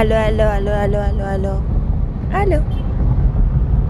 Aló, aló, aló, aló, aló, aló. Aló.